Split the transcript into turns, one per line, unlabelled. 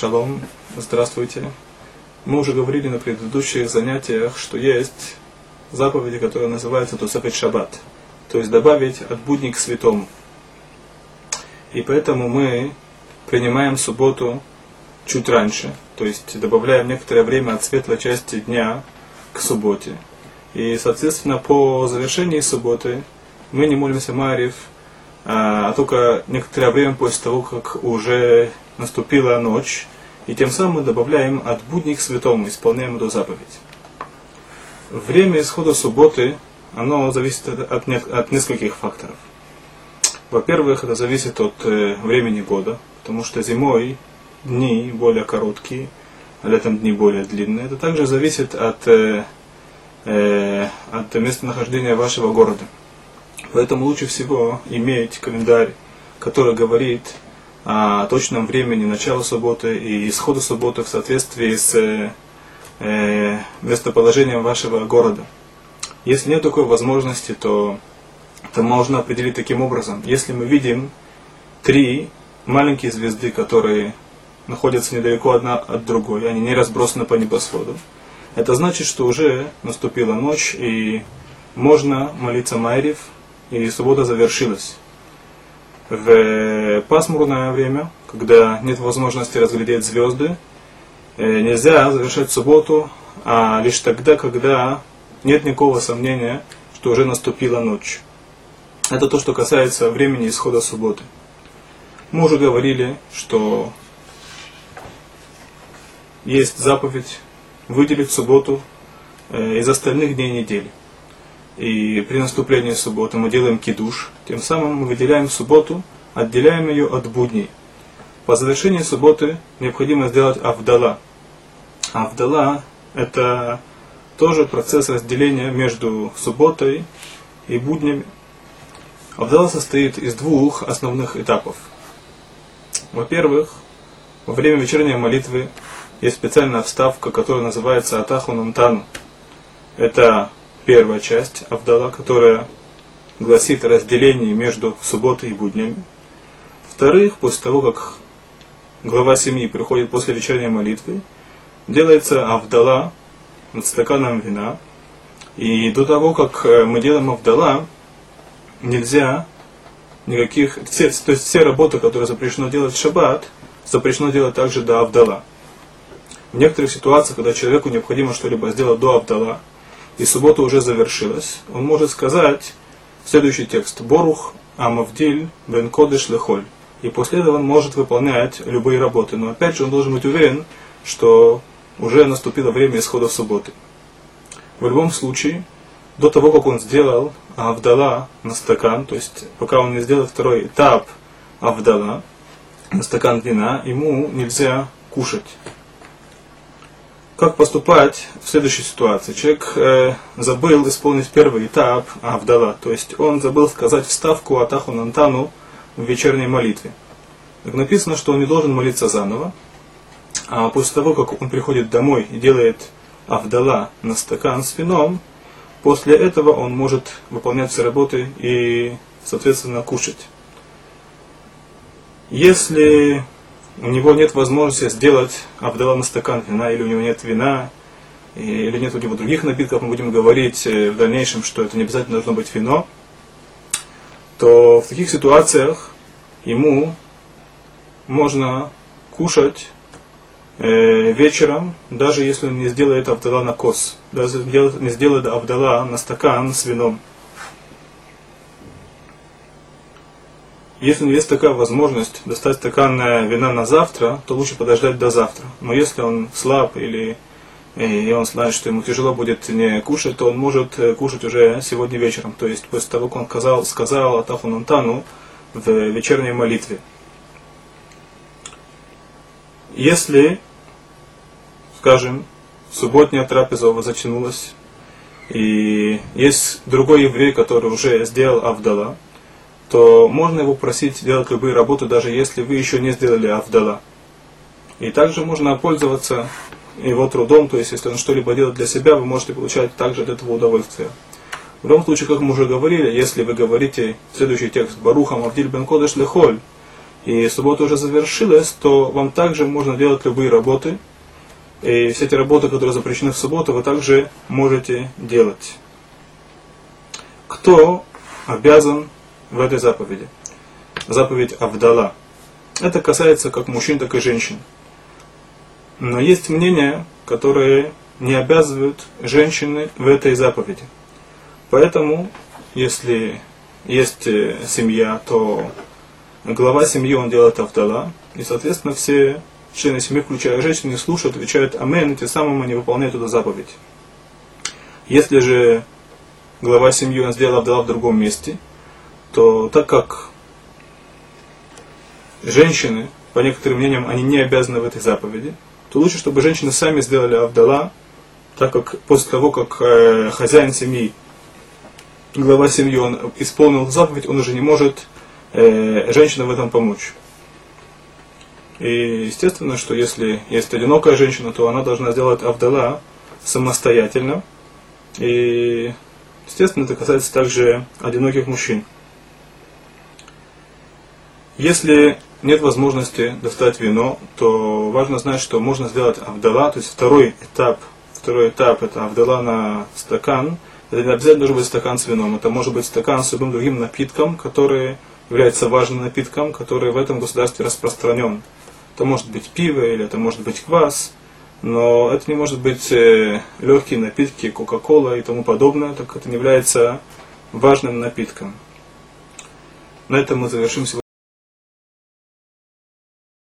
Шалом, здравствуйте. Мы уже говорили на предыдущих занятиях, что есть заповеди, которые называются Тусафет Шаббат, то есть добавить от будни к святому. И поэтому мы принимаем субботу чуть раньше, то есть добавляем некоторое время от светлой части дня к субботе. И, соответственно, по завершении субботы мы не молимся Марьев, а только некоторое время после того, как уже наступила ночь, и тем самым мы добавляем от будней к святому, исполняем эту заповедь. Время исхода субботы, оно зависит от, от нескольких факторов. Во-первых, это зависит от э, времени года, потому что зимой дни более короткие, а летом дни более длинные. Это также зависит от, э, э, от местонахождения вашего города. Поэтому лучше всего иметь календарь, который говорит о точном времени начала субботы и исхода субботы в соответствии с э, местоположением вашего города. Если нет такой возможности, то это можно определить таким образом. Если мы видим три маленькие звезды, которые находятся недалеко одна от другой, они не разбросаны по небосводу, это значит, что уже наступила ночь и можно молиться Майрив, и суббота завершилась. В пасмурное время, когда нет возможности разглядеть звезды, э, нельзя завершать субботу, а лишь тогда, когда нет никакого сомнения, что уже наступила ночь. Это то, что касается времени исхода субботы. Мы уже говорили, что есть заповедь выделить субботу э, из остальных дней недели. И при наступлении субботы мы делаем кидуш, тем самым мы выделяем субботу, отделяем ее от будней. По завершении субботы необходимо сделать авдала. Авдала – это тоже процесс разделения между субботой и буднями. Авдала состоит из двух основных этапов. Во-первых, во время вечерней молитвы есть специальная вставка, которая называется Атаху Нантану. Это первая часть Авдала, которая гласит о разделении между субботой и буднями. Во-вторых, после того, как глава семьи приходит после вечерней молитвы, делается Авдала над стаканом вина. И до того, как э, мы делаем Авдала, нельзя никаких, все, то есть все работы, которые запрещено делать в шаббат, запрещено делать также до Авдала. В некоторых ситуациях, когда человеку необходимо что-либо сделать до Авдала, и суббота уже завершилась, он может сказать следующий текст. Борух Амавдиль Бен Кодыш Лехоль. И после этого он может выполнять любые работы. Но опять же он должен быть уверен, что уже наступило время исхода субботы. В любом случае, до того, как он сделал Авдала на стакан, то есть пока он не сделал второй этап Авдала на стакан вина, ему нельзя кушать как поступать в следующей ситуации? Человек э, забыл исполнить первый этап Авдала, то есть он забыл сказать вставку Атаху Нантану в вечерней молитве. Так написано, что он не должен молиться заново, а после того, как он приходит домой и делает Авдала на стакан с вином, после этого он может выполнять все работы и, соответственно, кушать. Если у него нет возможности сделать Абдала на стакан вина, или у него нет вина, или нет у него других напитков, мы будем говорить э, в дальнейшем, что это не обязательно должно быть вино, то в таких ситуациях ему можно кушать э, вечером, даже если он не сделает Абдала на кос, даже не сделает Абдала на стакан с вином. Если есть такая возможность достать стакан вина на завтра, то лучше подождать до завтра. Но если он слаб или и он знает, что ему тяжело будет не кушать, то он может э, кушать уже сегодня вечером. То есть после того, как он сказал, сказал Атаху Нантану в вечерней молитве. Если, скажем, субботняя трапеза у вас затянулась, и есть другой еврей, который уже сделал Авдала, то можно его просить делать любые работы, даже если вы еще не сделали Авдала. И также можно пользоваться его трудом, то есть если он что-либо делает для себя, вы можете получать также от этого удовольствие. В любом случае, как мы уже говорили, если вы говорите следующий текст «Баруха Мавдиль бен Кодеш лехоль», и суббота уже завершилась, то вам также можно делать любые работы. И все эти работы, которые запрещены в субботу, вы также можете делать. Кто обязан в этой заповеди? Заповедь Авдала. Это касается как мужчин, так и женщин. Но есть мнения, которые не обязывают женщины в этой заповеди. Поэтому, если есть э, семья, то глава семьи он делает Авдала, и, соответственно, все члены семьи, включая женщины, слушают, отвечают Амен, и тем самым они выполняют эту заповедь. Если же глава семьи он сделал Авдала в другом месте, то так как женщины, по некоторым мнениям, они не обязаны в этой заповеди, то лучше, чтобы женщины сами сделали Авдала, так как после того, как э, хозяин семьи, глава семьи, он исполнил заповедь, он уже не может э, женщинам в этом помочь. И естественно, что если есть одинокая женщина, то она должна сделать Авдала самостоятельно. И естественно, это касается также одиноких мужчин. Если нет возможности достать вино, то важно знать, что можно сделать Авдала, то есть второй этап, второй этап это Авдала на стакан. Это не обязательно должен быть стакан с вином, это может быть стакан с любым другим напитком, который является важным напитком, который в этом государстве распространен. Это может быть пиво или это может быть квас, но это не может быть э, легкие напитки, кока-кола и тому подобное, так как это не является важным напитком. На этом мы завершим сегодня.